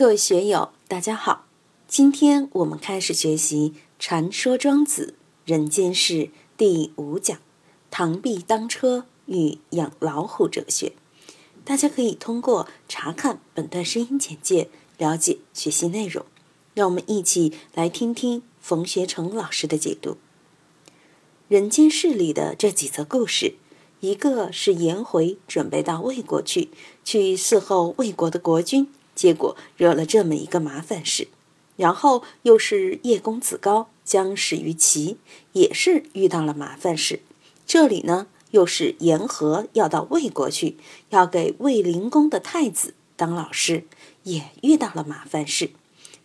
各位学友，大家好。今天我们开始学习《传说庄子人间世》第五讲“螳臂当车与养老虎哲学”。大家可以通过查看本段声音简介了解学习内容。让我们一起来听听冯学成老师的解读。《人间世》里的这几则故事，一个是颜回准备到魏国去，去伺候魏国的国君。结果惹了这么一个麻烦事，然后又是叶公子高将始于齐，也是遇到了麻烦事。这里呢，又是言和要到魏国去，要给魏灵公的太子当老师，也遇到了麻烦事。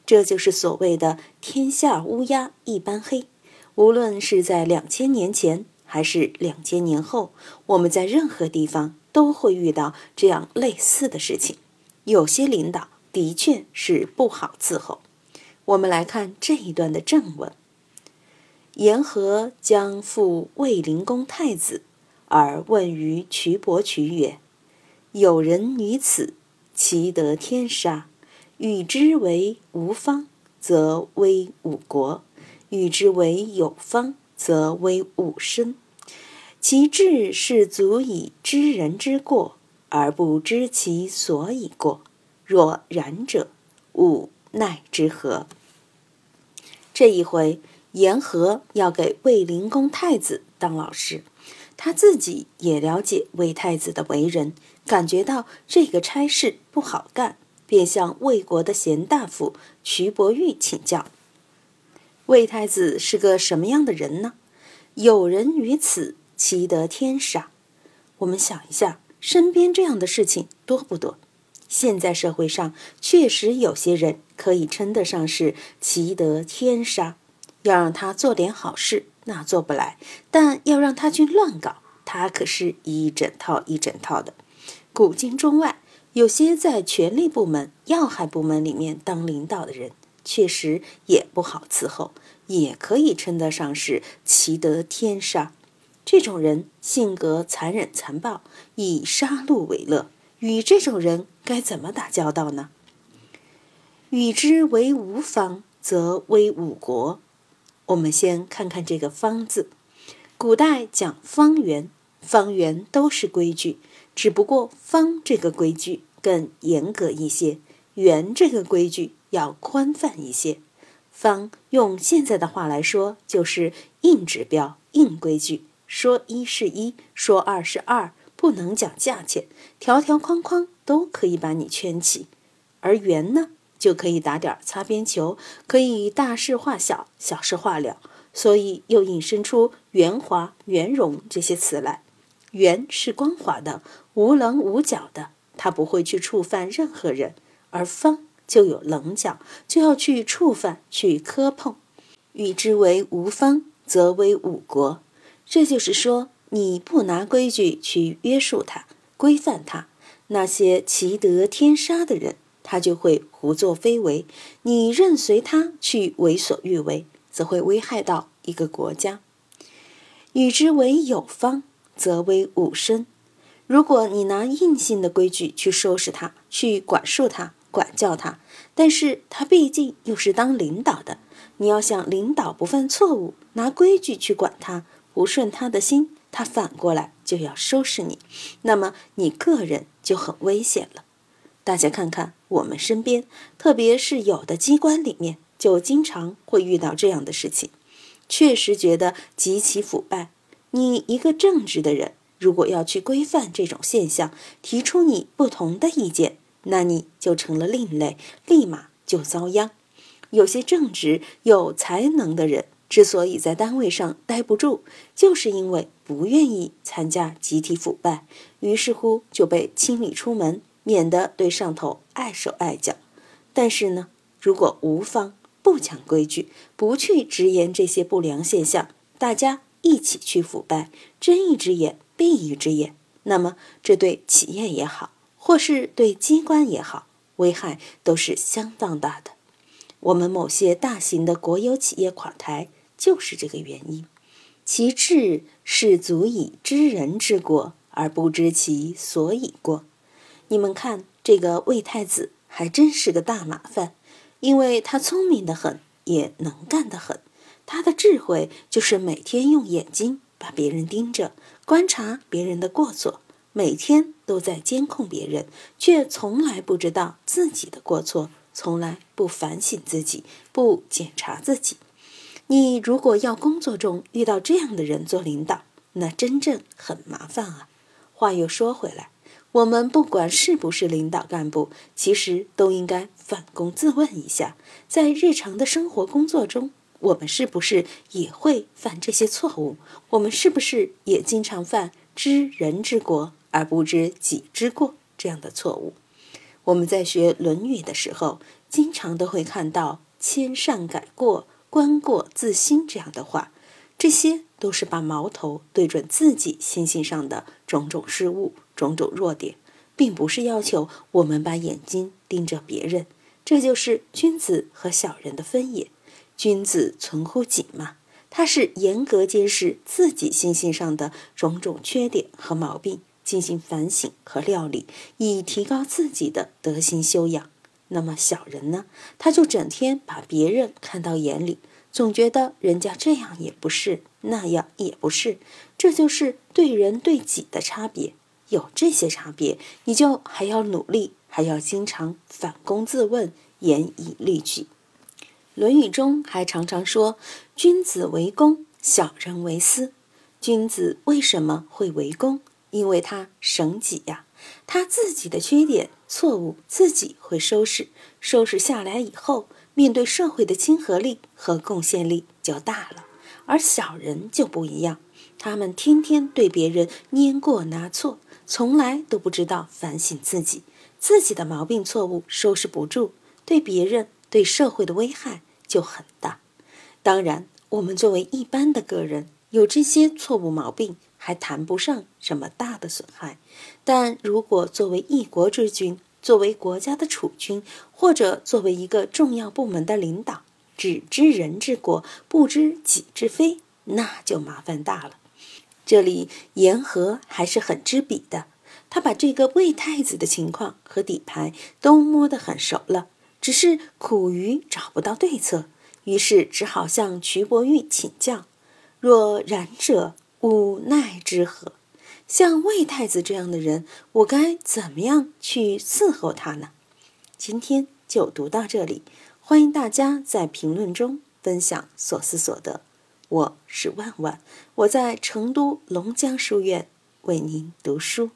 这就是所谓的“天下乌鸦一般黑”。无论是在两千年前还是两千年后，我们在任何地方都会遇到这样类似的事情。有些领导的确是不好伺候。我们来看这一段的正文：言和将复卫灵公太子，而问于渠伯渠曰：“有人于此，其得天杀；与之为无方，则威武国；与之为有方，则威武身。其志是足以知人之过。”而不知其所以过，若然者，吾奈之何？这一回，言和要给卫灵公太子当老师，他自己也了解魏太子的为人，感觉到这个差事不好干，便向魏国的贤大夫徐伯玉请教：魏太子是个什么样的人呢？有人于此，其得天杀？我们想一下。身边这样的事情多不多？现在社会上确实有些人可以称得上是奇得天杀。要让他做点好事，那做不来；但要让他去乱搞，他可是一整套一整套的。古今中外，有些在权力部门、要害部门里面当领导的人，确实也不好伺候，也可以称得上是奇得天杀。这种人性格残忍残暴，以杀戮为乐。与这种人该怎么打交道呢？与之为无方，则为五国。我们先看看这个“方”字。古代讲方圆，方圆都是规矩，只不过“方”这个规矩更严格一些，“圆”这个规矩要宽泛一些。方用现在的话来说，就是硬指标、硬规矩。说一是一，说二是二，不能讲价钱，条条框框都可以把你圈起。而圆呢，就可以打点擦边球，可以大事化小，小事化了，所以又引申出圆滑、圆融这些词来。圆是光滑的，无棱无角的，它不会去触犯任何人；而方就有棱角，就要去触犯、去磕碰。与之为无方，则为五国。这就是说，你不拿规矩去约束他、规范他，那些奇得天杀的人，他就会胡作非为；你任随他去为所欲为，则会危害到一个国家。与之为友方，则为武身。如果你拿硬性的规矩去收拾他、去管束他、管教他，但是他毕竟又是当领导的，你要想领导不犯错误，拿规矩去管他。不顺他的心，他反过来就要收拾你，那么你个人就很危险了。大家看看我们身边，特别是有的机关里面，就经常会遇到这样的事情，确实觉得极其腐败。你一个正直的人，如果要去规范这种现象，提出你不同的意见，那你就成了另类，立马就遭殃。有些正直有才能的人。之所以在单位上待不住，就是因为不愿意参加集体腐败，于是乎就被清理出门，免得对上头碍手碍脚。但是呢，如果无方不讲规矩，不去直言这些不良现象，大家一起去腐败，睁一只眼闭一只眼，那么这对企业也好，或是对机关也好，危害都是相当大的。我们某些大型的国有企业垮台。就是这个原因，其志是足以知人之过而不知其所以过。你们看，这个魏太子还真是个大麻烦，因为他聪明的很，也能干的很。他的智慧就是每天用眼睛把别人盯着，观察别人的过错，每天都在监控别人，却从来不知道自己的过错，从来不反省自己，不检查自己。你如果要工作中遇到这样的人做领导，那真正很麻烦啊。话又说回来，我们不管是不是领导干部，其实都应该反躬自问一下，在日常的生活工作中，我们是不是也会犯这些错误？我们是不是也经常犯知人之过而不知己之过这样的错误？我们在学《论语》的时候，经常都会看到“千善改过”。观过自新这样的话，这些都是把矛头对准自己心性上的种种失误、种种弱点，并不是要求我们把眼睛盯着别人。这就是君子和小人的分野。君子存乎己嘛，他是严格监视自己心性上的种种缺点和毛病，进行反省和料理，以提高自己的德行修养。那么小人呢？他就整天把别人看到眼里，总觉得人家这样也不是，那样也不是，这就是对人对己的差别。有这些差别，你就还要努力，还要经常反躬自问，严以律己。《论语》中还常常说：“君子为公，小人为私。”君子为什么会为公？因为他省己呀，他自己的缺点。错误自己会收拾，收拾下来以后，面对社会的亲和力和贡献力就大了。而小人就不一样，他们天天对别人拈过拿错，从来都不知道反省自己，自己的毛病错误收拾不住，对别人对社会的危害就很大。当然，我们作为一般的个人，有这些错误毛病。还谈不上什么大的损害，但如果作为一国之君，作为国家的储君，或者作为一个重要部门的领导，只知人之过，不知己之非，那就麻烦大了。这里言和还是很知彼的，他把这个魏太子的情况和底牌都摸得很熟了，只是苦于找不到对策，于是只好向瞿伯玉请教。若然者。无奈之何？像魏太子这样的人，我该怎么样去伺候他呢？今天就读到这里，欢迎大家在评论中分享所思所得。我是万万，我在成都龙江书院为您读书。